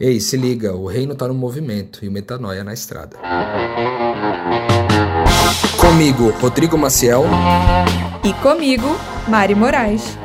Ei, se liga, o reino tá no movimento e o metanoia na estrada. Comigo, Rodrigo Maciel. E comigo, Mari Moraes.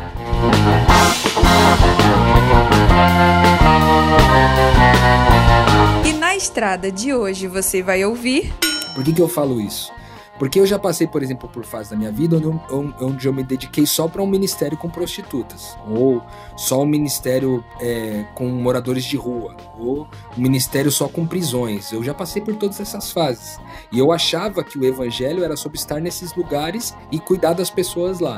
E na estrada de hoje você vai ouvir. Por que, que eu falo isso? Porque eu já passei, por exemplo, por fase da minha vida onde eu, onde eu me dediquei só para um ministério com prostitutas, ou só um ministério é, com moradores de rua, ou um ministério só com prisões. Eu já passei por todas essas fases. E eu achava que o evangelho era sobre estar nesses lugares e cuidar das pessoas lá.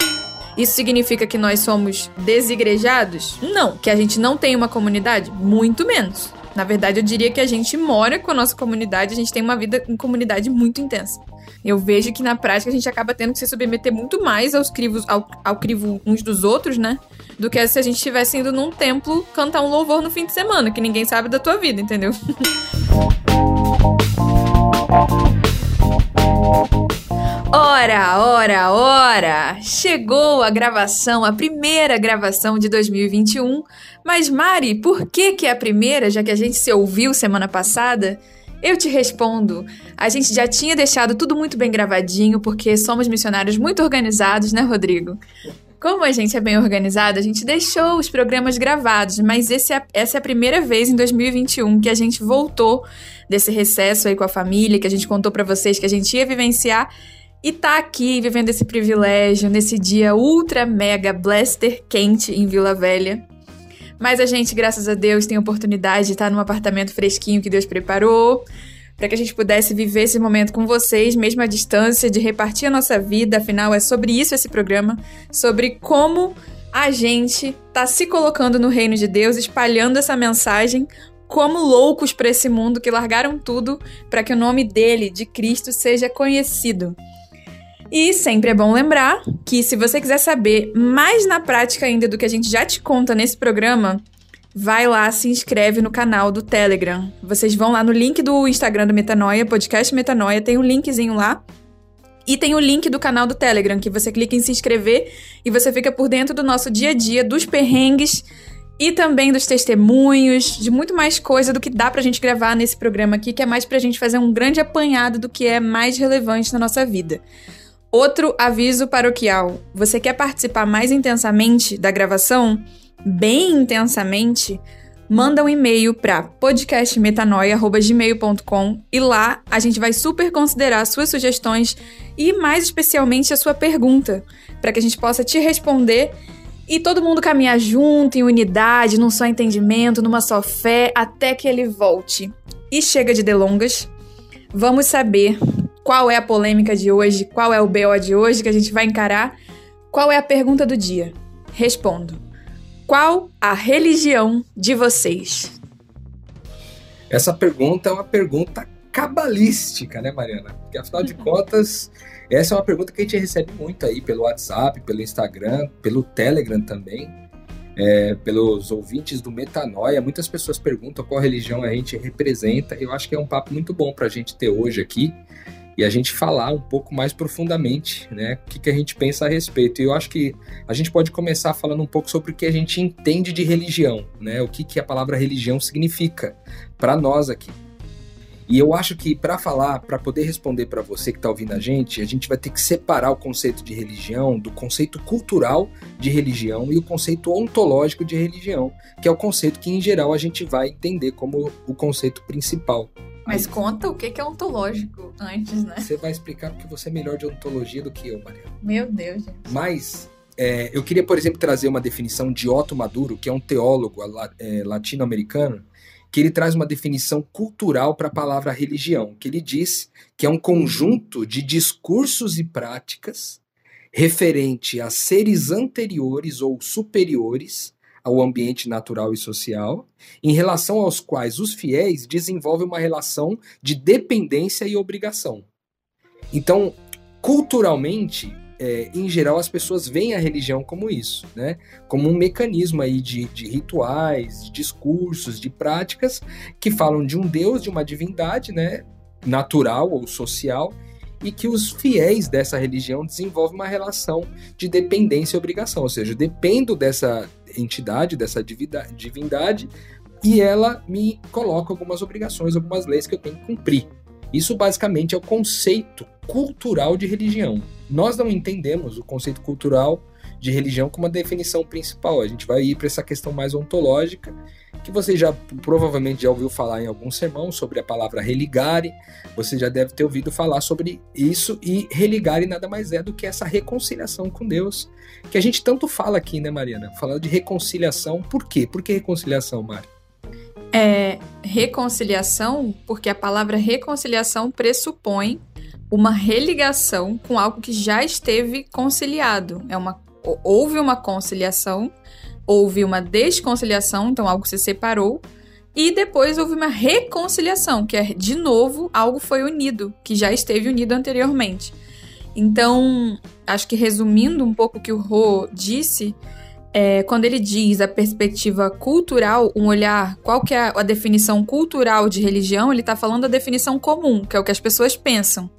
Isso significa que nós somos desigrejados? Não. Que a gente não tem uma comunidade? Muito menos. Na verdade, eu diria que a gente mora com a nossa comunidade, a gente tem uma vida em comunidade muito intensa. Eu vejo que na prática a gente acaba tendo que se submeter muito mais aos crivos, ao, ao crivo uns dos outros, né? Do que se a gente estivesse indo num templo cantar um louvor no fim de semana, que ninguém sabe da tua vida, entendeu? Ora, ora, ora! Chegou a gravação, a primeira gravação de 2021. Mas Mari, por que que é a primeira, já que a gente se ouviu semana passada? Eu te respondo. A gente já tinha deixado tudo muito bem gravadinho, porque somos missionários muito organizados, né, Rodrigo? Como a gente é bem organizado, a gente deixou os programas gravados, mas é, essa é a primeira vez em 2021 que a gente voltou desse recesso aí com a família, que a gente contou para vocês que a gente ia vivenciar e tá aqui vivendo esse privilégio nesse dia ultra mega blaster quente em Vila Velha. Mas a gente, graças a Deus, tem a oportunidade de estar num apartamento fresquinho que Deus preparou para que a gente pudesse viver esse momento com vocês, mesmo à distância, de repartir a nossa vida. Afinal, é sobre isso esse programa, sobre como a gente tá se colocando no reino de Deus, espalhando essa mensagem como loucos para esse mundo que largaram tudo para que o nome dele, de Cristo, seja conhecido. E sempre é bom lembrar que se você quiser saber mais na prática ainda do que a gente já te conta nesse programa, vai lá, se inscreve no canal do Telegram. Vocês vão lá no link do Instagram do Metanoia, podcast Metanoia, tem um linkzinho lá. E tem o link do canal do Telegram, que você clica em se inscrever e você fica por dentro do nosso dia a dia, dos perrengues e também dos testemunhos, de muito mais coisa do que dá pra gente gravar nesse programa aqui, que é mais pra gente fazer um grande apanhado do que é mais relevante na nossa vida. Outro aviso paroquial: você quer participar mais intensamente da gravação? Bem intensamente? Manda um e-mail para podcastmetanoia.gmail.com e lá a gente vai super considerar suas sugestões e mais especialmente a sua pergunta, para que a gente possa te responder e todo mundo caminhar junto, em unidade, num só entendimento, numa só fé, até que ele volte. E chega de delongas, vamos saber qual é a polêmica de hoje? Qual é o BO de hoje que a gente vai encarar? Qual é a pergunta do dia? Respondo. Qual a religião de vocês? Essa pergunta é uma pergunta cabalística, né, Mariana? Porque afinal de contas, essa é uma pergunta que a gente recebe muito aí pelo WhatsApp, pelo Instagram, pelo Telegram também, é, pelos ouvintes do Metanoia. Muitas pessoas perguntam qual religião a gente representa. Eu acho que é um papo muito bom para a gente ter hoje aqui e a gente falar um pouco mais profundamente, né, o que, que a gente pensa a respeito. E eu acho que a gente pode começar falando um pouco sobre o que a gente entende de religião, né, o que, que a palavra religião significa para nós aqui. E eu acho que para falar, para poder responder para você que está ouvindo a gente, a gente vai ter que separar o conceito de religião do conceito cultural de religião e o conceito ontológico de religião, que é o conceito que em geral a gente vai entender como o conceito principal mas conta o que é ontológico antes, né? Você vai explicar porque você é melhor de ontologia do que eu, Maria. Meu Deus, gente. Mas é, eu queria, por exemplo, trazer uma definição de Otto Maduro, que é um teólogo é, latino-americano, que ele traz uma definição cultural para a palavra religião, que ele diz que é um conjunto de discursos e práticas referente a seres anteriores ou superiores ao ambiente natural e social, em relação aos quais os fiéis desenvolvem uma relação de dependência e obrigação. Então, culturalmente, é, em geral, as pessoas veem a religião como isso, né? Como um mecanismo aí de, de rituais, de discursos, de práticas que falam de um Deus, de uma divindade, né? Natural ou social, e que os fiéis dessa religião desenvolvem uma relação de dependência e obrigação, ou seja, dependo dessa entidade, dessa divindade, e ela me coloca algumas obrigações, algumas leis que eu tenho que cumprir. Isso basicamente é o conceito cultural de religião. Nós não entendemos o conceito cultural de religião como a definição principal. A gente vai ir para essa questão mais ontológica, que você já provavelmente já ouviu falar em algum sermão sobre a palavra religare. Você já deve ter ouvido falar sobre isso e religare nada mais é do que essa reconciliação com Deus, que a gente tanto fala aqui, né, Mariana? Falando de reconciliação. Por quê? Por que reconciliação, Mari? É reconciliação, porque a palavra reconciliação pressupõe uma religação com algo que já esteve conciliado. É uma houve uma conciliação, houve uma desconciliação, então algo se separou, e depois houve uma reconciliação, que é de novo algo foi unido, que já esteve unido anteriormente. Então, acho que resumindo um pouco o que o Rô disse, é, quando ele diz a perspectiva cultural, um olhar, qual que é a definição cultural de religião, ele está falando a definição comum, que é o que as pessoas pensam.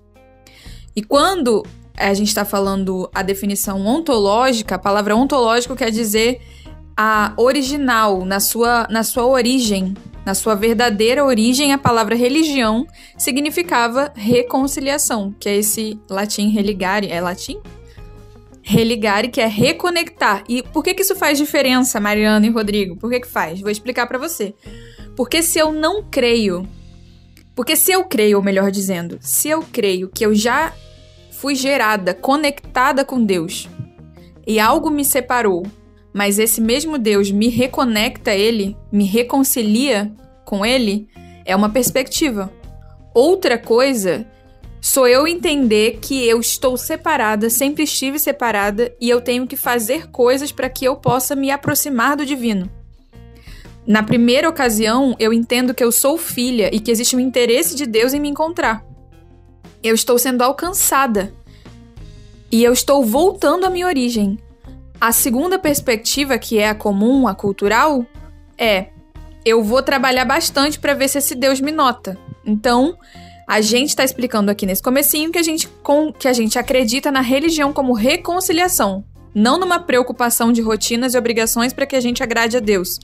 E quando a gente está falando a definição ontológica, a palavra ontológico quer dizer a original, na sua, na sua origem, na sua verdadeira origem, a palavra religião significava reconciliação, que é esse latim religare. É latim? Religare, que é reconectar. E por que, que isso faz diferença, Mariana e Rodrigo? Por que, que faz? Vou explicar para você. Porque se eu não creio. Porque se eu creio, ou melhor dizendo, se eu creio que eu já fui gerada, conectada com Deus, e algo me separou, mas esse mesmo Deus me reconecta a Ele, me reconcilia com Ele, é uma perspectiva. Outra coisa sou eu entender que eu estou separada, sempre estive separada e eu tenho que fazer coisas para que eu possa me aproximar do divino. Na primeira ocasião, eu entendo que eu sou filha e que existe um interesse de Deus em me encontrar eu estou sendo alcançada e eu estou voltando à minha origem. A segunda perspectiva, que é a comum, a cultural, é eu vou trabalhar bastante para ver se esse Deus me nota. Então, a gente está explicando aqui nesse comecinho que a gente com, que a gente acredita na religião como reconciliação, não numa preocupação de rotinas e obrigações para que a gente agrade a Deus,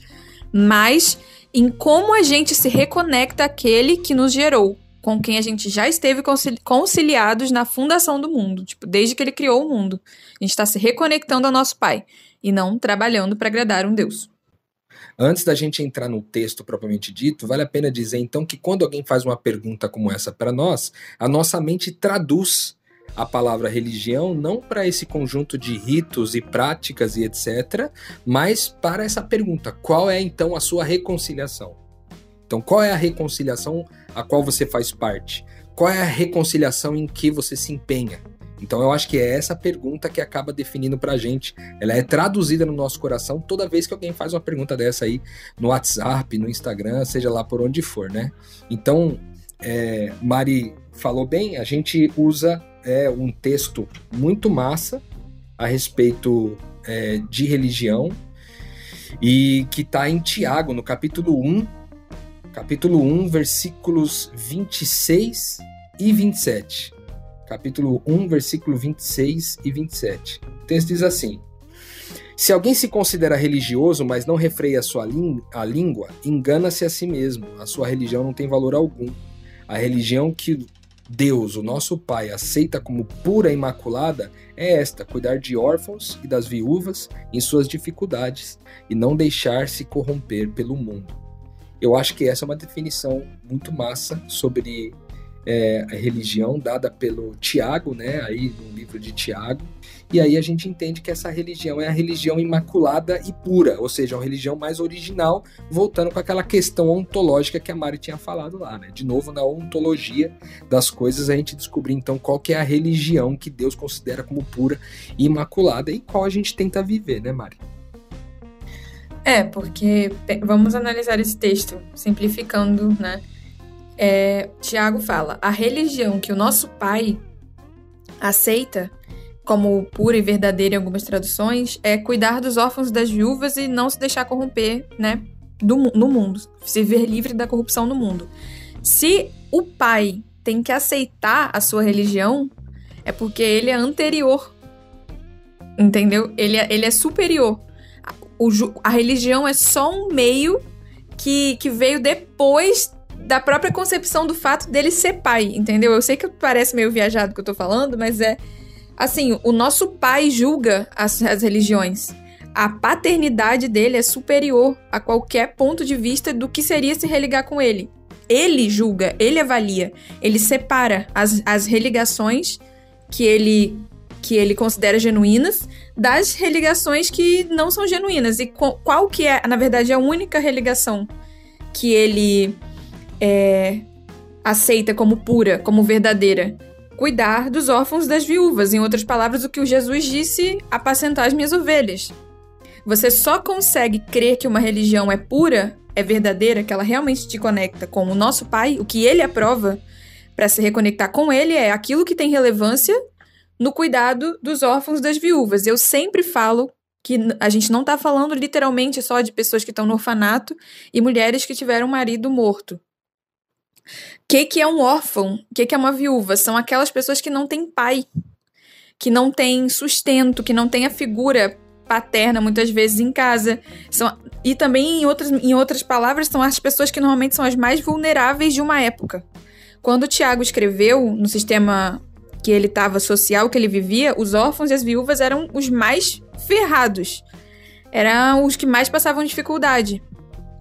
mas em como a gente se reconecta àquele que nos gerou, com quem a gente já esteve conciliados na fundação do mundo, tipo, desde que ele criou o mundo. A gente está se reconectando ao nosso Pai e não trabalhando para agradar um Deus. Antes da gente entrar no texto propriamente dito, vale a pena dizer então que quando alguém faz uma pergunta como essa para nós, a nossa mente traduz a palavra religião não para esse conjunto de ritos e práticas e etc, mas para essa pergunta: qual é então a sua reconciliação? Então, qual é a reconciliação a qual você faz parte? Qual é a reconciliação em que você se empenha? Então, eu acho que é essa pergunta que acaba definindo pra gente. Ela é traduzida no nosso coração toda vez que alguém faz uma pergunta dessa aí no WhatsApp, no Instagram, seja lá por onde for, né? Então, é, Mari falou bem, a gente usa é, um texto muito massa a respeito é, de religião e que está em Tiago, no capítulo 1, capítulo 1, versículos 26 e 27. Capítulo 1, versículo 26 e 27. O texto diz assim: Se alguém se considera religioso, mas não refreia a sua a língua, engana-se a si mesmo. A sua religião não tem valor algum. A religião que Deus, o nosso Pai, aceita como pura e imaculada é esta: cuidar de órfãos e das viúvas em suas dificuldades e não deixar-se corromper pelo mundo. Eu acho que essa é uma definição muito massa sobre é, a religião dada pelo Tiago, né, aí no livro de Tiago. E aí a gente entende que essa religião é a religião imaculada e pura, ou seja, uma religião mais original, voltando com aquela questão ontológica que a Mari tinha falado lá, né? De novo, na ontologia das coisas, a gente descobrir então qual que é a religião que Deus considera como pura e imaculada e qual a gente tenta viver, né, Mari? É, porque vamos analisar esse texto, simplificando, né? É, Tiago fala: a religião que o nosso pai aceita como pura e verdadeira em algumas traduções é cuidar dos órfãos das viúvas e não se deixar corromper, né? Do, no mundo, se ver livre da corrupção no mundo. Se o pai tem que aceitar a sua religião, é porque ele é anterior. Entendeu? Ele é, ele é superior o, a religião é só um meio que, que veio depois da própria concepção do fato dele ser pai, entendeu? Eu sei que parece meio viajado que eu tô falando, mas é. Assim, o nosso pai julga as, as religiões. A paternidade dele é superior a qualquer ponto de vista do que seria se religar com ele. Ele julga, ele avalia, ele separa as, as religações que ele que ele considera genuínas das religações que não são genuínas. E qual que é, na verdade, a única religação que ele é, aceita como pura, como verdadeira? Cuidar dos órfãos das viúvas. Em outras palavras, o que o Jesus disse: apacentar as minhas ovelhas. Você só consegue crer que uma religião é pura, é verdadeira, que ela realmente te conecta com o nosso Pai, o que ele aprova para se reconectar com ele é aquilo que tem relevância no cuidado dos órfãos das viúvas. Eu sempre falo que a gente não está falando literalmente só de pessoas que estão no orfanato e mulheres que tiveram um marido morto. O que, que é um órfão? O que, que é uma viúva? São aquelas pessoas que não têm pai, que não têm sustento, que não têm a figura paterna muitas vezes em casa. São, e também, em outras, em outras palavras, são as pessoas que normalmente são as mais vulneráveis de uma época. Quando o Tiago escreveu no sistema que ele estava social, que ele vivia, os órfãos e as viúvas eram os mais ferrados. Eram os que mais passavam dificuldade.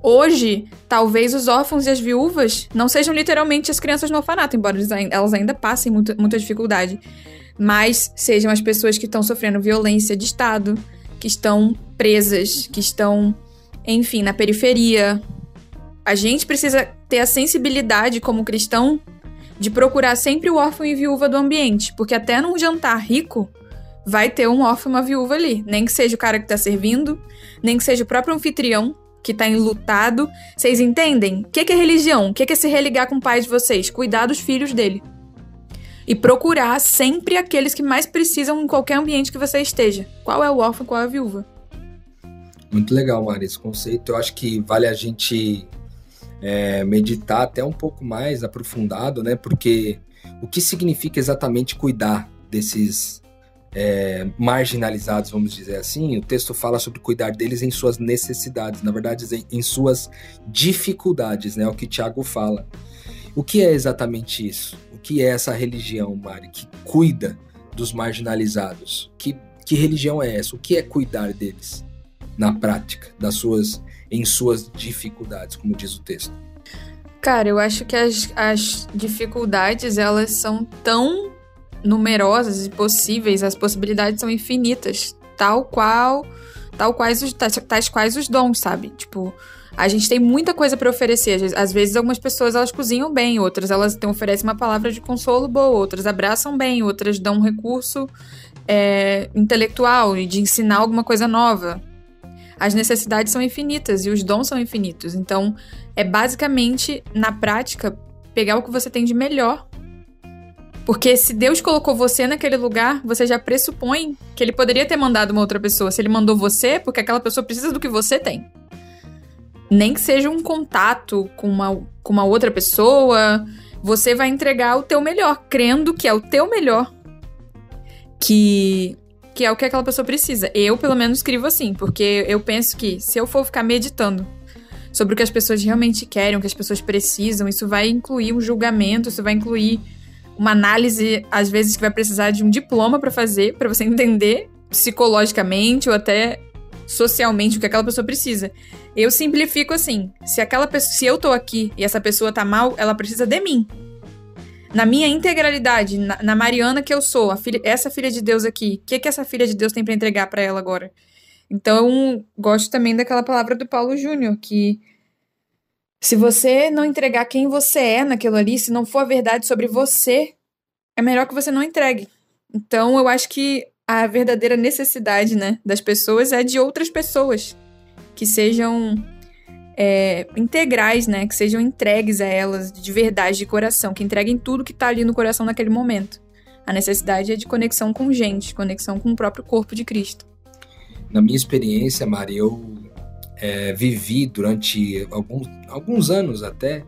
Hoje, talvez os órfãos e as viúvas não sejam literalmente as crianças no orfanato, embora elas ainda passem muita, muita dificuldade, mas sejam as pessoas que estão sofrendo violência de Estado, que estão presas, que estão, enfim, na periferia. A gente precisa ter a sensibilidade como cristão de procurar sempre o órfão e viúva do ambiente, porque até num jantar rico vai ter um órfão e uma viúva ali, nem que seja o cara que tá servindo, nem que seja o próprio anfitrião que tá enlutado. Vocês entendem? O que é religião? O que é se religar com o pai de vocês? Cuidar dos filhos dele. E procurar sempre aqueles que mais precisam em qualquer ambiente que você esteja. Qual é o órfão, qual é a viúva? Muito legal, Mari, esse conceito. Eu acho que vale a gente é, meditar até um pouco mais aprofundado, né? Porque o que significa exatamente cuidar desses é, marginalizados, vamos dizer assim? O texto fala sobre cuidar deles em suas necessidades, na verdade, em, suas dificuldades, né? É o que Tiago fala. O que é exatamente isso? O que é essa religião, Mari, que cuida dos marginalizados? Que, que religião é essa? O que é cuidar deles na prática, das suas em suas dificuldades, como diz o texto? Cara, eu acho que as, as dificuldades elas são tão numerosas e possíveis, as possibilidades são infinitas, tal qual, tal quais os tais, tais quais os dons, sabe? Tipo, a gente tem muita coisa para oferecer. Às vezes algumas pessoas elas cozinham bem, outras elas oferecem uma palavra de consolo boa, outras abraçam bem, outras dão um recurso é, intelectual e de ensinar alguma coisa nova as necessidades são infinitas e os dons são infinitos. Então, é basicamente, na prática, pegar o que você tem de melhor. Porque se Deus colocou você naquele lugar, você já pressupõe que ele poderia ter mandado uma outra pessoa. Se ele mandou você, porque aquela pessoa precisa do que você tem. Nem que seja um contato com uma, com uma outra pessoa, você vai entregar o teu melhor, crendo que é o teu melhor que que é o que aquela pessoa precisa. Eu, pelo menos, escrevo assim, porque eu penso que se eu for ficar meditando sobre o que as pessoas realmente querem, o que as pessoas precisam, isso vai incluir um julgamento, isso vai incluir uma análise, às vezes, que vai precisar de um diploma para fazer, para você entender psicologicamente ou até socialmente o que aquela pessoa precisa. Eu simplifico assim: se aquela pessoa, se eu tô aqui e essa pessoa tá mal, ela precisa de mim na minha integralidade, na, na, Mariana que eu sou, filha, essa filha de Deus aqui, o que, que essa filha de Deus tem para entregar para ela agora? Então, gosto também daquela palavra do Paulo Júnior, que se você não entregar quem você é naquilo ali, se não for a verdade sobre você, é melhor que você não entregue. Então, eu acho que a verdadeira necessidade, né, das pessoas é de outras pessoas que sejam é, integrais, né? Que sejam entregues a elas de verdade, de coração, que entreguem tudo que tá ali no coração naquele momento. A necessidade é de conexão com gente, conexão com o próprio corpo de Cristo. Na minha experiência, Mari, eu é, vivi durante alguns, alguns anos até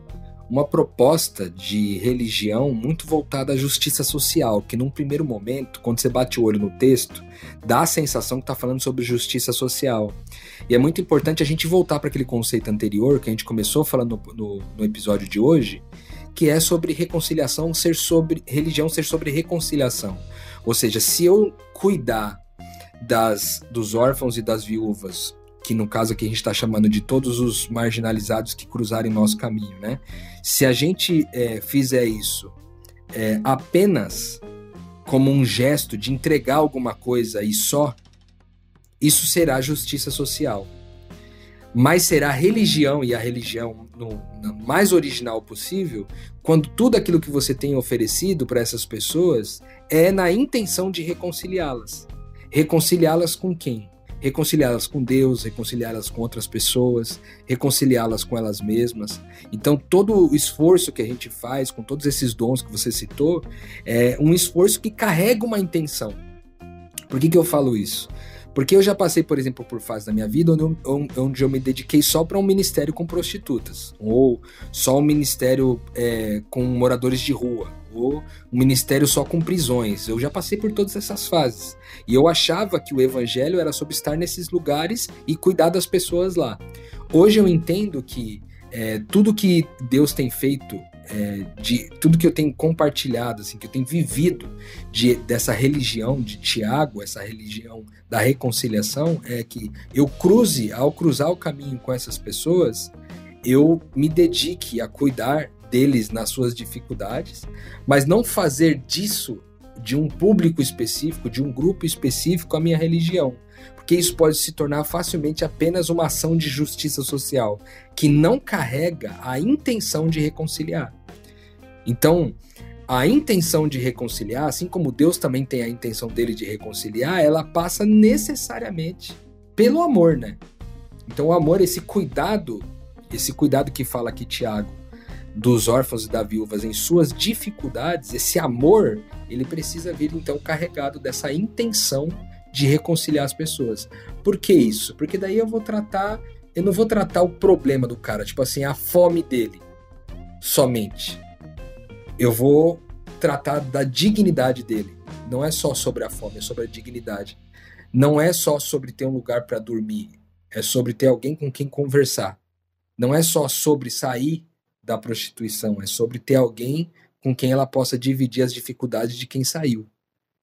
uma proposta de religião muito voltada à justiça social, que num primeiro momento, quando você bate o olho no texto, dá a sensação que está falando sobre justiça social. E é muito importante a gente voltar para aquele conceito anterior que a gente começou falando no, no, no episódio de hoje, que é sobre reconciliação ser sobre religião ser sobre reconciliação. Ou seja, se eu cuidar das dos órfãos e das viúvas que no caso aqui a gente está chamando de todos os marginalizados que cruzarem nosso caminho, né? Se a gente é, fizer isso é, apenas como um gesto de entregar alguma coisa e só, isso será justiça social. Mas será religião e a religião no, no mais original possível quando tudo aquilo que você tem oferecido para essas pessoas é na intenção de reconciliá-las. Reconciliá-las com quem? Reconciliá-las com Deus, reconciliá-las com outras pessoas, reconciliá-las com elas mesmas. Então, todo o esforço que a gente faz com todos esses dons que você citou é um esforço que carrega uma intenção. Por que, que eu falo isso? Porque eu já passei, por exemplo, por fase da minha vida onde eu, onde eu me dediquei só para um ministério com prostitutas, ou só um ministério é, com moradores de rua, ou um ministério só com prisões. Eu já passei por todas essas fases. E eu achava que o evangelho era sobre estar nesses lugares e cuidar das pessoas lá. Hoje eu entendo que é, tudo que Deus tem feito é, de tudo que eu tenho compartilhado, assim, que eu tenho vivido de, dessa religião de Tiago, essa religião da reconciliação, é que eu cruze, ao cruzar o caminho com essas pessoas, eu me dedique a cuidar deles nas suas dificuldades, mas não fazer disso de um público específico, de um grupo específico, a minha religião. Porque isso pode se tornar facilmente apenas uma ação de justiça social, que não carrega a intenção de reconciliar. Então, a intenção de reconciliar, assim como Deus também tem a intenção dele de reconciliar, ela passa necessariamente pelo amor, né? Então, o amor, esse cuidado, esse cuidado que fala aqui Tiago, dos órfãos e das viúvas em suas dificuldades, esse amor, ele precisa vir então carregado dessa intenção de reconciliar as pessoas. Por que isso? Porque daí eu vou tratar, eu não vou tratar o problema do cara, tipo assim, a fome dele somente eu vou tratar da dignidade dele. Não é só sobre a fome, é sobre a dignidade. Não é só sobre ter um lugar para dormir, é sobre ter alguém com quem conversar. Não é só sobre sair da prostituição, é sobre ter alguém com quem ela possa dividir as dificuldades de quem saiu.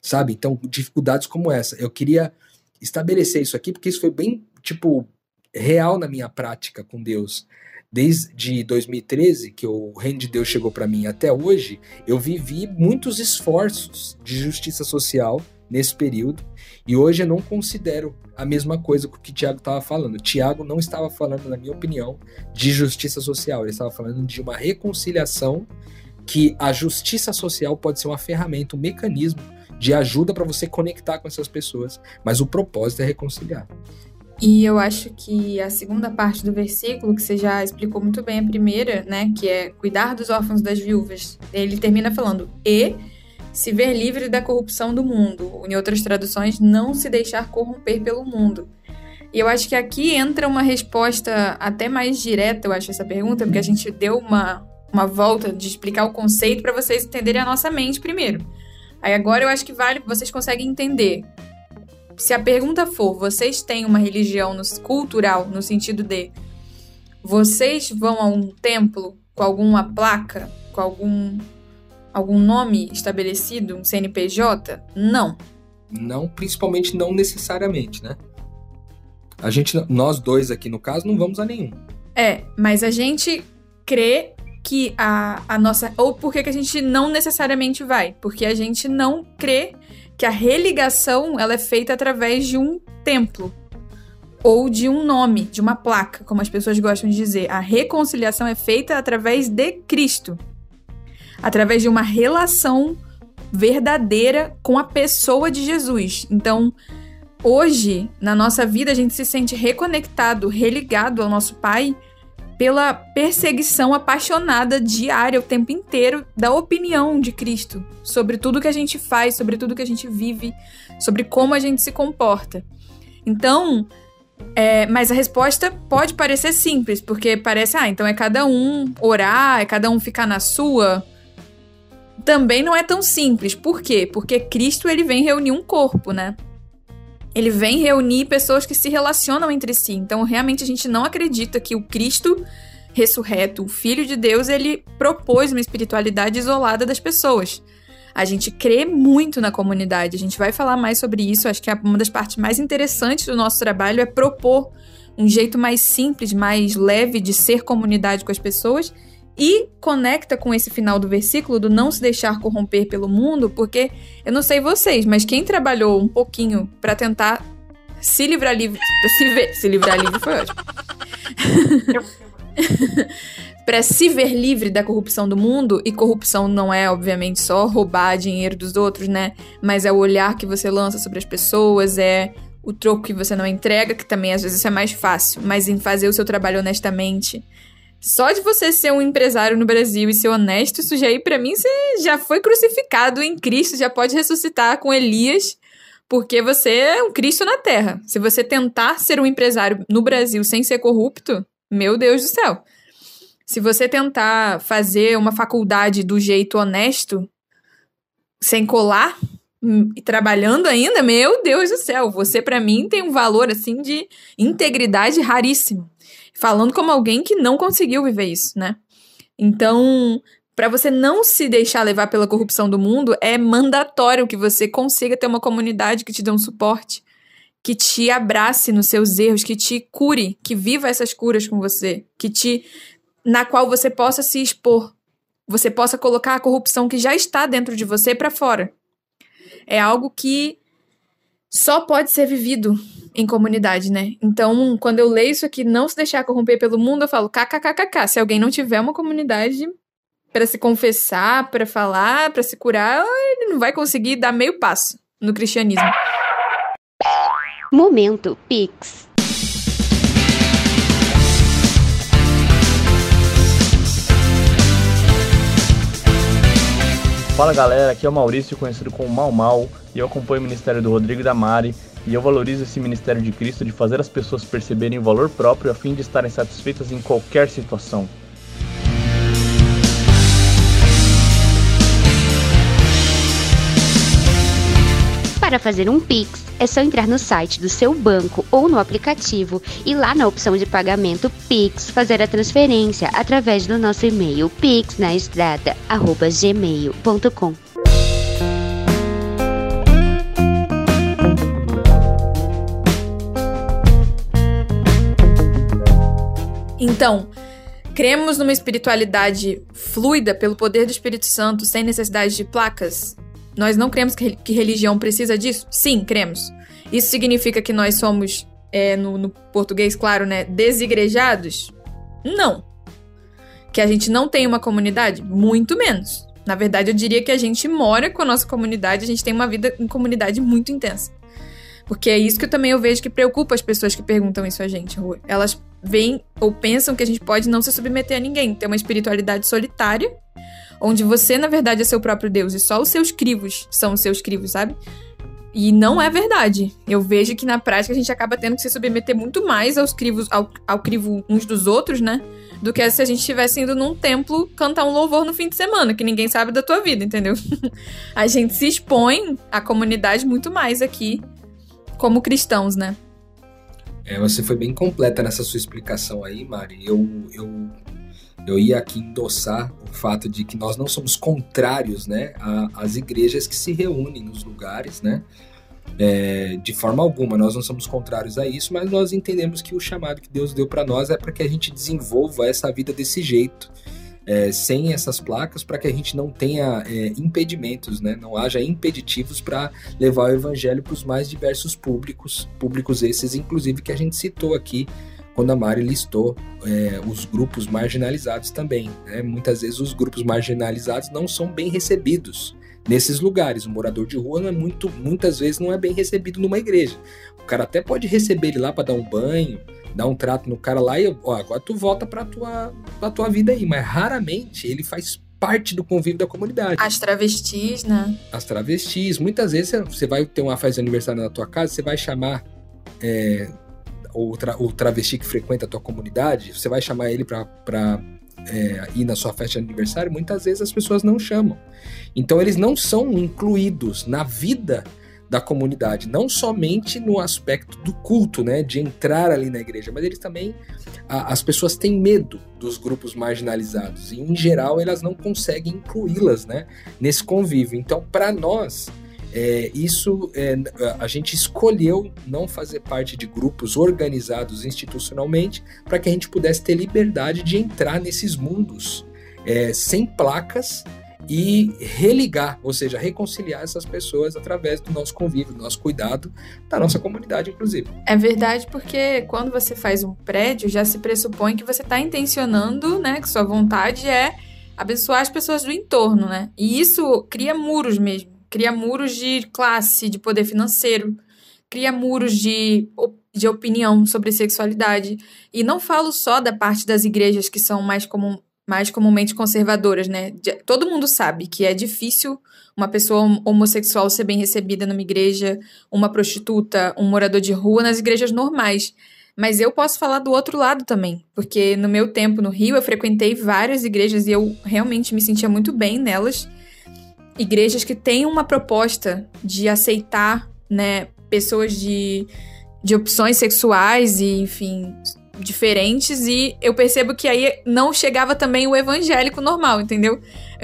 Sabe? Então, dificuldades como essa. Eu queria estabelecer isso aqui porque isso foi bem, tipo, real na minha prática com Deus desde 2013, que o reino de Deus chegou para mim até hoje, eu vivi muitos esforços de justiça social nesse período, e hoje eu não considero a mesma coisa que o que Tiago estava falando. Tiago não estava falando, na minha opinião, de justiça social, ele estava falando de uma reconciliação que a justiça social pode ser uma ferramenta, um mecanismo de ajuda para você conectar com essas pessoas, mas o propósito é reconciliar. E eu acho que a segunda parte do versículo, que você já explicou muito bem a primeira, né, que é cuidar dos órfãos das viúvas, ele termina falando e se ver livre da corrupção do mundo. Em outras traduções, não se deixar corromper pelo mundo. E eu acho que aqui entra uma resposta até mais direta, eu acho, essa pergunta, porque a gente deu uma, uma volta de explicar o conceito para vocês entenderem a nossa mente primeiro. Aí agora eu acho que vale, vocês conseguem entender se a pergunta for, vocês têm uma religião no, cultural, no sentido de vocês vão a um templo com alguma placa, com algum, algum nome estabelecido, um CNPJ? Não. Não, principalmente não necessariamente, né? A gente, nós dois aqui no caso, não vamos a nenhum. É, mas a gente crê que a, a nossa. Ou por que a gente não necessariamente vai? Porque a gente não crê que a religação ela é feita através de um templo ou de um nome, de uma placa, como as pessoas gostam de dizer. A reconciliação é feita através de Cristo, através de uma relação verdadeira com a pessoa de Jesus. Então, hoje, na nossa vida, a gente se sente reconectado, religado ao nosso Pai pela perseguição apaixonada diária o tempo inteiro da opinião de Cristo sobre tudo que a gente faz, sobre tudo que a gente vive, sobre como a gente se comporta. Então, É, mas a resposta pode parecer simples, porque parece, ah, então é cada um orar, é cada um ficar na sua. Também não é tão simples. Por quê? Porque Cristo ele vem reunir um corpo, né? Ele vem reunir pessoas que se relacionam entre si. Então, realmente, a gente não acredita que o Cristo ressurreto, o Filho de Deus, ele propôs uma espiritualidade isolada das pessoas. A gente crê muito na comunidade, a gente vai falar mais sobre isso. Acho que uma das partes mais interessantes do nosso trabalho é propor um jeito mais simples, mais leve de ser comunidade com as pessoas e conecta com esse final do versículo do não se deixar corromper pelo mundo, porque eu não sei vocês, mas quem trabalhou um pouquinho para tentar se livrar livre, se ver, se livrar livre foi ótimo. para se ver livre da corrupção do mundo, e corrupção não é, obviamente, só roubar dinheiro dos outros, né? Mas é o olhar que você lança sobre as pessoas, é o troco que você não entrega, que também às vezes é mais fácil, mas em fazer o seu trabalho honestamente, só de você ser um empresário no Brasil e ser honesto, isso já aí para mim você já foi crucificado em Cristo, já pode ressuscitar com Elias, porque você é um Cristo na terra. Se você tentar ser um empresário no Brasil sem ser corrupto, meu Deus do céu. Se você tentar fazer uma faculdade do jeito honesto, sem colar, hum, e trabalhando ainda, meu Deus do céu, você para mim tem um valor assim de integridade raríssimo falando como alguém que não conseguiu viver isso, né? Então, para você não se deixar levar pela corrupção do mundo, é mandatório que você consiga ter uma comunidade que te dê um suporte, que te abrace nos seus erros, que te cure, que viva essas curas com você, que te na qual você possa se expor, você possa colocar a corrupção que já está dentro de você para fora. É algo que só pode ser vivido em comunidade, né? Então, quando eu leio isso aqui, não se deixar corromper pelo mundo, eu falo kkkk. Se alguém não tiver uma comunidade para se confessar, para falar, para se curar, ele não vai conseguir dar meio passo no cristianismo. Momento Pix. Fala galera, aqui é o Maurício, conhecido como Mal Mal, e eu acompanho o ministério do Rodrigo e da Mari, e eu valorizo esse ministério de Cristo de fazer as pessoas perceberem o valor próprio a fim de estarem satisfeitas em qualquer situação. Para fazer um Pix, é só entrar no site do seu banco ou no aplicativo e lá na opção de pagamento Pix fazer a transferência através do nosso e-mail pixnaestrada@gmail.com. Então, cremos numa espiritualidade fluida pelo poder do Espírito Santo, sem necessidade de placas? Nós não cremos que, religião precisa disso? Sim, cremos. Isso significa que nós somos, é, no, no português, claro, né, desigrejados? Não. Que a gente não tem uma comunidade? Muito menos. Na verdade, eu diria que a gente mora com a nossa comunidade, a gente tem uma vida em comunidade muito intensa. Porque é isso que eu também eu vejo que preocupa as pessoas que perguntam isso a gente, Rui. Elas veem ou pensam que a gente pode não se submeter a ninguém, ter uma espiritualidade solitária onde você, na verdade, é seu próprio Deus e só os seus crivos são os seus crivos, sabe? E não é verdade. Eu vejo que na prática a gente acaba tendo que se submeter muito mais aos crivos, ao, ao crivo uns dos outros, né? Do que se a gente estivesse indo num templo cantar um louvor no fim de semana, que ninguém sabe da tua vida, entendeu? a gente se expõe à comunidade muito mais aqui como cristãos, né? É, você foi bem completa nessa sua explicação aí, Mari. Eu, eu eu ia aqui endossar o fato de que nós não somos contrários né, às igrejas que se reúnem nos lugares, né? É, de forma alguma, nós não somos contrários a isso, mas nós entendemos que o chamado que Deus deu para nós é para que a gente desenvolva essa vida desse jeito, é, sem essas placas, para que a gente não tenha é, impedimentos, né? não haja impeditivos para levar o evangelho para os mais diversos públicos, públicos esses, inclusive, que a gente citou aqui quando a Mari listou é, os grupos marginalizados também. Né? Muitas vezes os grupos marginalizados não são bem recebidos nesses lugares. O morador de rua não é muito, muitas vezes não é bem recebido numa igreja. O cara até pode receber ele lá para dar um banho, dar um trato no cara lá e ó, agora tu volta para tua pra tua vida aí, mas raramente ele faz parte do convívio da comunidade. As travestis, né? As travestis. Muitas vezes você vai ter uma festa de aniversário na tua casa, você vai chamar é, o, tra, o travesti que frequenta a tua comunidade, você vai chamar ele para é, ir na sua festa de aniversário, muitas vezes as pessoas não chamam. Então eles não são incluídos na vida da comunidade, não somente no aspecto do culto, né, de entrar ali na igreja, mas eles também a, as pessoas têm medo dos grupos marginalizados e em geral elas não conseguem incluí-las, né, nesse convívio. Então, para nós é, isso é, a gente escolheu não fazer parte de grupos organizados institucionalmente para que a gente pudesse ter liberdade de entrar nesses mundos é, sem placas e religar, ou seja, reconciliar essas pessoas através do nosso convívio, do nosso cuidado, da nossa comunidade, inclusive. É verdade, porque quando você faz um prédio, já se pressupõe que você está intencionando, né, que sua vontade é abençoar as pessoas do entorno, né? E isso cria muros mesmo, cria muros de classe, de poder financeiro, cria muros de de opinião sobre sexualidade. E não falo só da parte das igrejas que são mais comum, mais comumente conservadoras, né? Todo mundo sabe que é difícil uma pessoa homossexual ser bem recebida numa igreja, uma prostituta, um morador de rua nas igrejas normais. Mas eu posso falar do outro lado também, porque no meu tempo no Rio eu frequentei várias igrejas e eu realmente me sentia muito bem nelas. Igrejas que têm uma proposta de aceitar, né, pessoas de, de opções sexuais e, enfim, diferentes e eu percebo que aí não chegava também o evangélico normal, entendeu?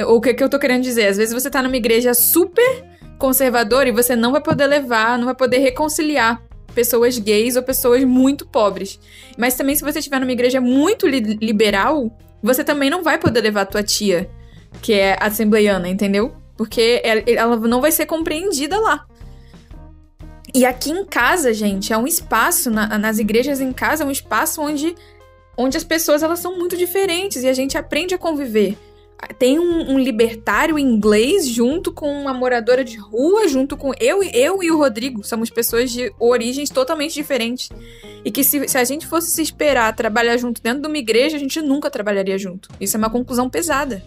O que, que eu tô querendo dizer? Às vezes você tá numa igreja super conservadora e você não vai poder levar, não vai poder reconciliar pessoas gays ou pessoas muito pobres. Mas também se você estiver numa igreja muito li liberal, você também não vai poder levar a tua tia, que é assembleiana, entendeu? Porque ela não vai ser compreendida lá. E aqui em casa, gente, é um espaço, na, nas igrejas em casa, é um espaço onde, onde as pessoas elas são muito diferentes e a gente aprende a conviver. Tem um, um libertário inglês junto com uma moradora de rua, junto com eu, eu e o Rodrigo. Somos pessoas de origens totalmente diferentes. E que se, se a gente fosse se esperar trabalhar junto dentro de uma igreja, a gente nunca trabalharia junto. Isso é uma conclusão pesada.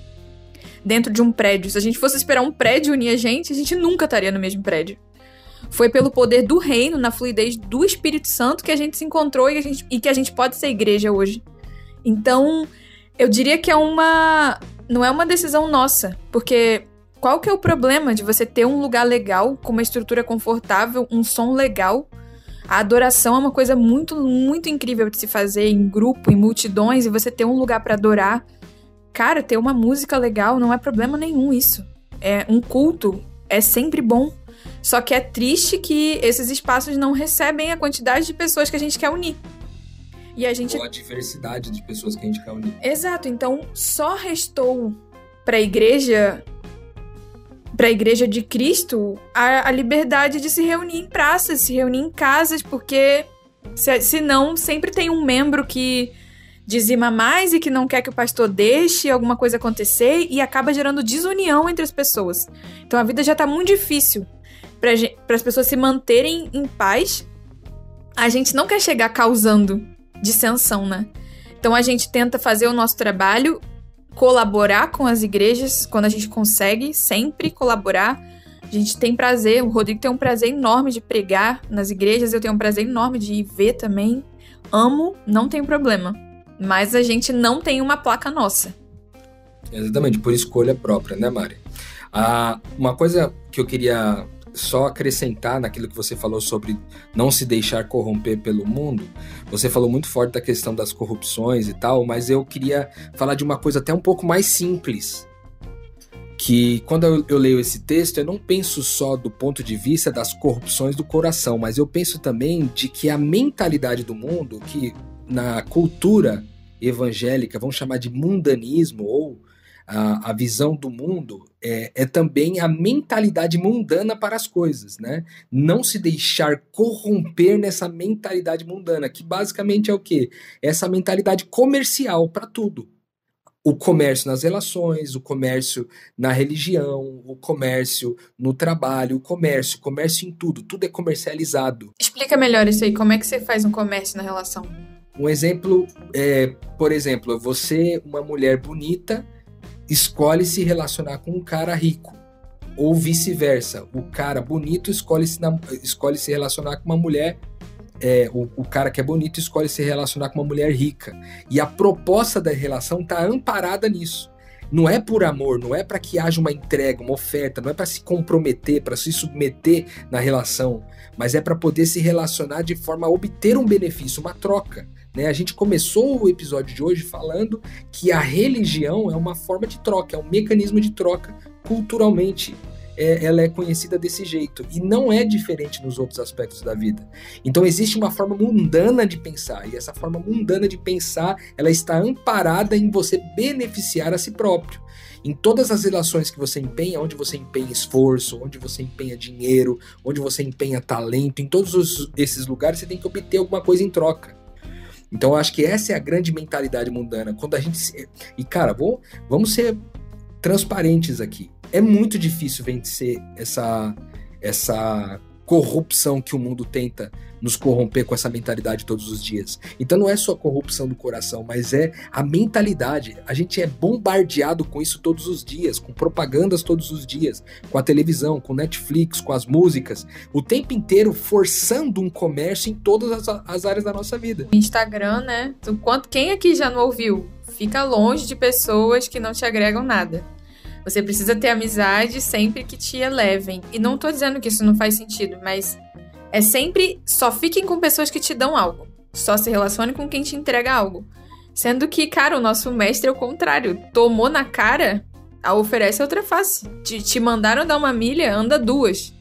Dentro de um prédio. Se a gente fosse esperar um prédio unir a gente, a gente nunca estaria no mesmo prédio. Foi pelo poder do reino, na fluidez do Espírito Santo, que a gente se encontrou e, gente, e que a gente pode ser igreja hoje. Então, eu diria que é uma. Não é uma decisão nossa, porque qual que é o problema de você ter um lugar legal, com uma estrutura confortável, um som legal? A adoração é uma coisa muito, muito incrível de se fazer em grupo, em multidões, e você ter um lugar para adorar. Cara, ter uma música legal não é problema nenhum isso. É um culto é sempre bom. Só que é triste que esses espaços não recebem a quantidade de pessoas que a gente quer unir. E a gente. Ou a diversidade de pessoas que a gente quer unir. Exato. Então, só restou para a igreja. Para a igreja de Cristo, a, a, liberdade de se reunir em praças, se reunir em casas, porque se, senão sempre tem um membro que dizima mais e que não quer que o pastor deixe alguma coisa acontecer e acaba gerando desunião entre as pessoas. Então a vida já tá muito difícil para as pessoas se manterem em paz, a gente não quer chegar causando dissensão, né? Então a gente tenta fazer o nosso trabalho, colaborar com as igrejas quando a gente consegue, sempre colaborar. A gente tem prazer, o Rodrigo tem um prazer enorme de pregar nas igrejas, eu tenho um prazer enorme de ir ver também. Amo, não tem problema. Mas a gente não tem uma placa nossa. Exatamente, por escolha própria, né, Mari? Ah, uma coisa que eu queria só acrescentar naquilo que você falou sobre não se deixar corromper pelo mundo. Você falou muito forte da questão das corrupções e tal, mas eu queria falar de uma coisa até um pouco mais simples. Que quando eu, eu leio esse texto, eu não penso só do ponto de vista das corrupções do coração, mas eu penso também de que a mentalidade do mundo, que na cultura evangélica vão chamar de mundanismo ou a, a visão do mundo é, é, também a mentalidade mundana para as coisas, né? Não se deixar corromper nessa mentalidade mundana, que basicamente é o quê? Essa mentalidade comercial para tudo. O comércio nas relações, o comércio na religião, o comércio no trabalho, o comércio, comércio em tudo, tudo é comercializado. Explica melhor isso aí, como é que você faz um comércio na relação? Um exemplo é, por exemplo, você, uma mulher bonita, escolhe se relacionar com um cara rico. Ou vice-versa. O cara bonito escolhe se, escolhe se relacionar com uma mulher é, o, o, cara que é bonito escolhe se relacionar com uma mulher rica. E a proposta da relação tá amparada nisso. Não é por amor, não é para que haja uma entrega, uma oferta, não é para se comprometer, para se submeter na relação, mas é para poder se relacionar de forma a obter um benefício, uma troca. Né? A gente começou o episódio de hoje falando que a religião é uma forma de troca, é um mecanismo de troca culturalmente é, ela é conhecida desse jeito. E não é diferente nos outros aspectos da vida. Então existe uma forma mundana de pensar. E essa forma mundana de pensar, ela está amparada em você beneficiar a si próprio. Em todas as relações que você empenha, onde você empenha esforço, onde você empenha dinheiro, onde você empenha talento, em todos os, esses lugares você tem que obter alguma coisa em troca. Então acho que essa é a grande mentalidade mundana. Quando a gente. Se... E cara, vou, vamos ser transparentes aqui é muito difícil vencer essa, essa corrupção que o mundo tenta nos corromper com essa mentalidade todos os dias. Então não é só corrupção do coração, mas é a mentalidade. A gente é bombardeado com isso todos os dias, com propagandas todos os dias, com a televisão, com Netflix, com as músicas, o tempo inteiro forçando um comércio em todas as, as áreas da nossa vida. Instagram, né? Quanto quem aqui já não ouviu? Fica longe de pessoas que não te agregam nada. Você precisa ter amizade sempre que te elevem. E não tô dizendo que isso não faz sentido, mas é sempre só fiquem com pessoas que te dão algo. Só se relacione com quem te entrega algo. Sendo que, cara, o nosso mestre é o contrário. Tomou na cara, a oferece outra face. Te, te mandaram dar uma milha, anda duas.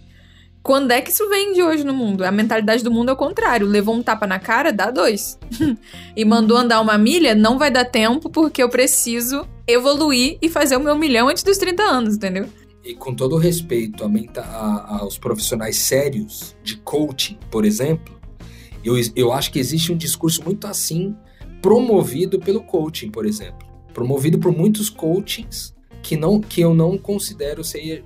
Quando é que isso vem de hoje no mundo? A mentalidade do mundo é o contrário. Levou um tapa na cara, dá dois. e mandou andar uma milha, não vai dar tempo porque eu preciso evoluir e fazer o meu milhão antes dos 30 anos, entendeu? E com todo respeito a, a, aos profissionais sérios de coaching, por exemplo, eu, eu acho que existe um discurso muito assim promovido pelo coaching, por exemplo. Promovido por muitos coachings que, não, que eu não considero ser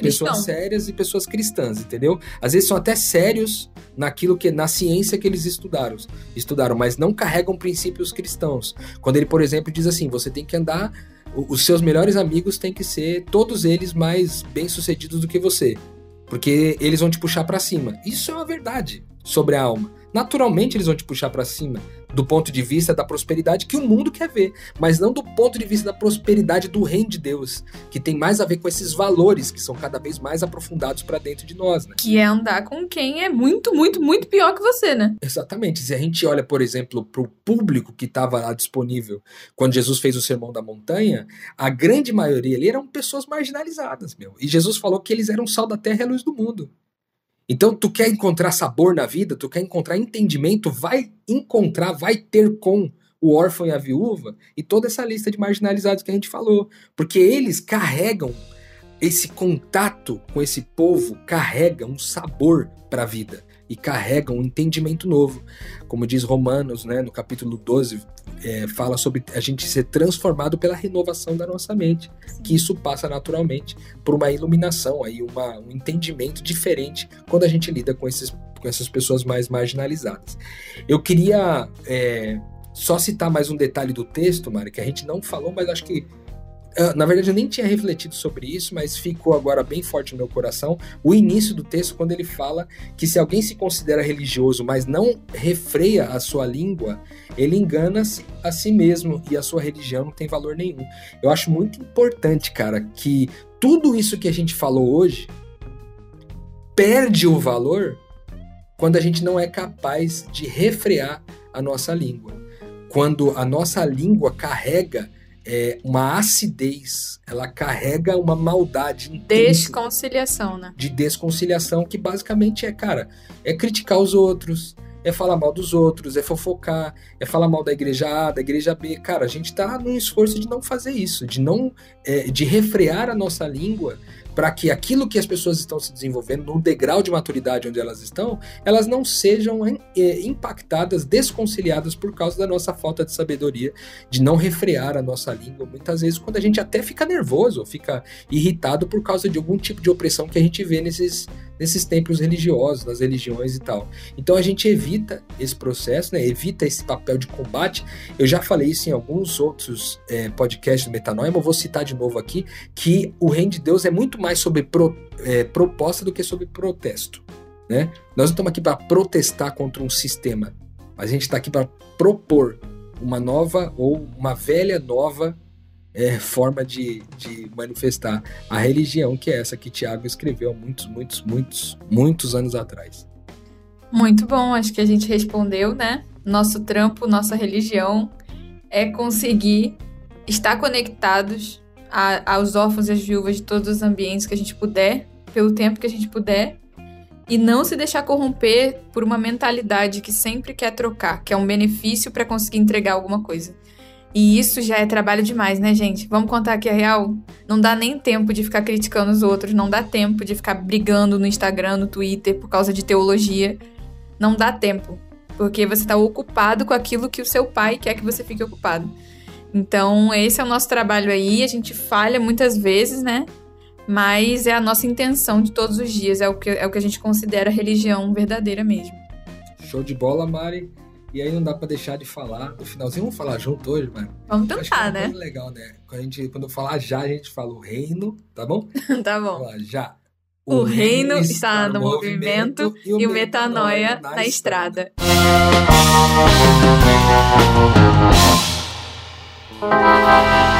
pessoas sérias e pessoas cristãs, entendeu? Às vezes são até sérios naquilo que na ciência que eles estudaram, estudaram, mas não carregam princípios cristãos. Quando ele, por exemplo, diz assim, você tem que andar os seus melhores amigos têm que ser todos eles mais bem-sucedidos do que você, porque eles vão te puxar para cima. Isso é uma verdade sobre a alma. Naturalmente eles vão te puxar para cima do ponto de vista da prosperidade que o mundo quer ver, mas não do ponto de vista da prosperidade do reino de Deus, que tem mais a ver com esses valores que são cada vez mais aprofundados para dentro de nós, né? Que é andar com quem é muito, muito, muito pior que você, né? Exatamente. Se a gente olha, por exemplo, para o público que estava lá disponível quando Jesus fez o Sermão da Montanha, a grande maioria ali eram pessoas marginalizadas, meu. E Jesus falou que eles eram sal da terra e a luz do mundo. Então, tu quer encontrar sabor na vida, tu quer encontrar entendimento, vai encontrar, vai ter com o órfão e a viúva e toda essa lista de marginalizados que a gente falou, porque eles carregam esse contato com esse povo, carrega um sabor para a vida e carrega um entendimento novo. Como diz Romanos, né, no capítulo 12, é, fala sobre a gente ser transformado pela renovação da nossa mente, que isso passa naturalmente por uma iluminação, aí uma, um entendimento diferente quando a gente lida com, esses, com essas pessoas mais marginalizadas. Eu queria é, só citar mais um detalhe do texto, Mari, que a gente não falou, mas acho que na verdade, eu nem tinha refletido sobre isso, mas ficou agora bem forte no meu coração. O início do texto, quando ele fala que se alguém se considera religioso, mas não refreia a sua língua, ele engana-se a si mesmo e a sua religião não tem valor nenhum. Eu acho muito importante, cara, que tudo isso que a gente falou hoje perde o valor quando a gente não é capaz de refrear a nossa língua. Quando a nossa língua carrega é, uma acidez, ela carrega uma maldade. Desconciliação, né? De desconciliação, que basicamente é, cara, é criticar os outros, é falar mal dos outros, é fofocar, é falar mal da igreja A, da igreja B. Cara, a gente tá num esforço de não fazer isso, de não. É, de refrear a nossa língua para que aquilo que as pessoas estão se desenvolvendo, no degrau de maturidade onde elas estão, elas não sejam é, impactadas, desconciliadas por causa da nossa falta de sabedoria, de não refrear a nossa língua. Muitas vezes, quando a gente até fica nervoso, fica irritado por causa de algum tipo de opressão que a gente vê nesses, nesses templos religiosos, nas religiões e tal. Então a gente evita esse processo, né? evita esse papel de combate. Eu já falei isso em alguns outros é, podcasts do Metanoia, mas vou citar de novo aqui, que o reino de Deus é muito mais sobre pro, é, proposta do que sobre protesto. né? Nós não estamos aqui para protestar contra um sistema, mas a gente está aqui para propor uma nova ou uma velha nova é, forma de, de manifestar a religião, que é essa que Tiago escreveu muitos, muitos, muitos, muitos anos atrás. Muito bom, acho que a gente respondeu, né? Nosso trampo, nossa religião é conseguir estar conectados a, aos órfãos e às viúvas de todos os ambientes que a gente puder, pelo tempo que a gente puder, e não se deixar corromper por uma mentalidade que sempre quer trocar, que é um benefício para conseguir entregar alguma coisa. E isso já é trabalho demais, né, gente? Vamos contar aqui a real? Não dá nem tempo de ficar criticando os outros, não dá tempo de ficar brigando no Instagram, no Twitter por causa de teologia. Não dá tempo, porque você está ocupado com aquilo que o seu pai quer que você fique ocupado. Então, esse é o nosso trabalho aí. A gente falha muitas vezes, né? Mas é a nossa intenção de todos os dias, é o que, é o que a gente considera religião verdadeira mesmo. Show de bola, Mari. E aí não dá pra deixar de falar no finalzinho. Vamos falar junto hoje, mano? Vamos tentar, é né? legal, né? Quando, a gente, quando eu falar já, a gente fala o reino, tá bom? tá bom. Lá, já. O, o reino, reino, está no movimento, movimento e o metanoia, metanoia na, na estrada. estrada. Thank you.